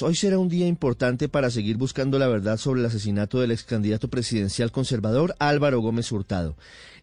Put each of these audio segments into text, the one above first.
Hoy será un día importante para seguir buscando la verdad sobre el asesinato del ex candidato presidencial conservador Álvaro Gómez Hurtado.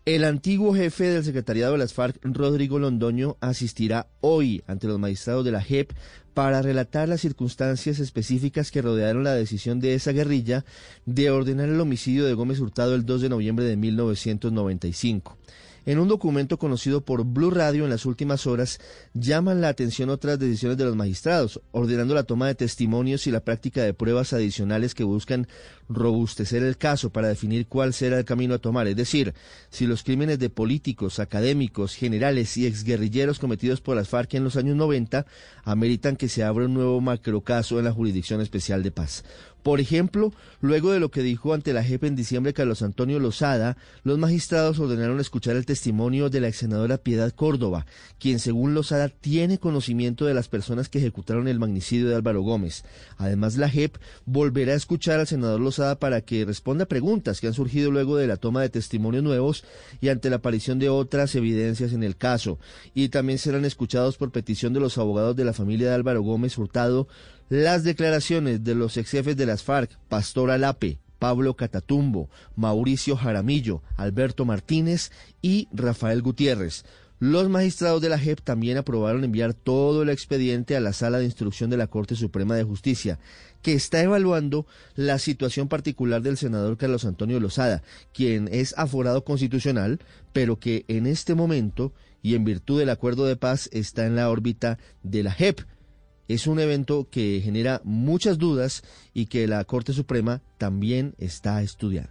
El antiguo jefe del secretariado de las FARC, Rodrigo Londoño, asistirá hoy ante los magistrados de la JEP para relatar las circunstancias específicas que rodearon la decisión de esa guerrilla de ordenar el homicidio de Gómez Hurtado el 2 de noviembre de 1995. En un documento conocido por Blue Radio en las últimas horas, llaman la atención otras decisiones de los magistrados, ordenando la toma de testimonios y la práctica de pruebas adicionales que buscan robustecer el caso para definir cuál será el camino a tomar. Es decir, si los crímenes de políticos, académicos, generales y exguerrilleros cometidos por las FARC en los años 90 ameritan que se abra un nuevo macrocaso en la Jurisdicción Especial de Paz. Por ejemplo, luego de lo que dijo ante la JEP en diciembre Carlos Antonio Lozada, los magistrados ordenaron escuchar el testimonio de la ex senadora Piedad Córdoba, quien según Lozada tiene conocimiento de las personas que ejecutaron el magnicidio de Álvaro Gómez. Además, la JEP volverá a escuchar al senador Lozada para que responda preguntas que han surgido luego de la toma de testimonios nuevos y ante la aparición de otras evidencias en el caso. Y también serán escuchados por petición de los abogados de la familia de Álvaro Gómez Hurtado las declaraciones de los ex jefes de las FARC, Pastor Alape, Pablo Catatumbo, Mauricio Jaramillo, Alberto Martínez y Rafael Gutiérrez. Los magistrados de la JEP también aprobaron enviar todo el expediente a la Sala de Instrucción de la Corte Suprema de Justicia, que está evaluando la situación particular del senador Carlos Antonio Lozada, quien es aforado constitucional, pero que en este momento y en virtud del acuerdo de paz está en la órbita de la JEP es un evento que genera muchas dudas y que la Corte Suprema también está estudiando.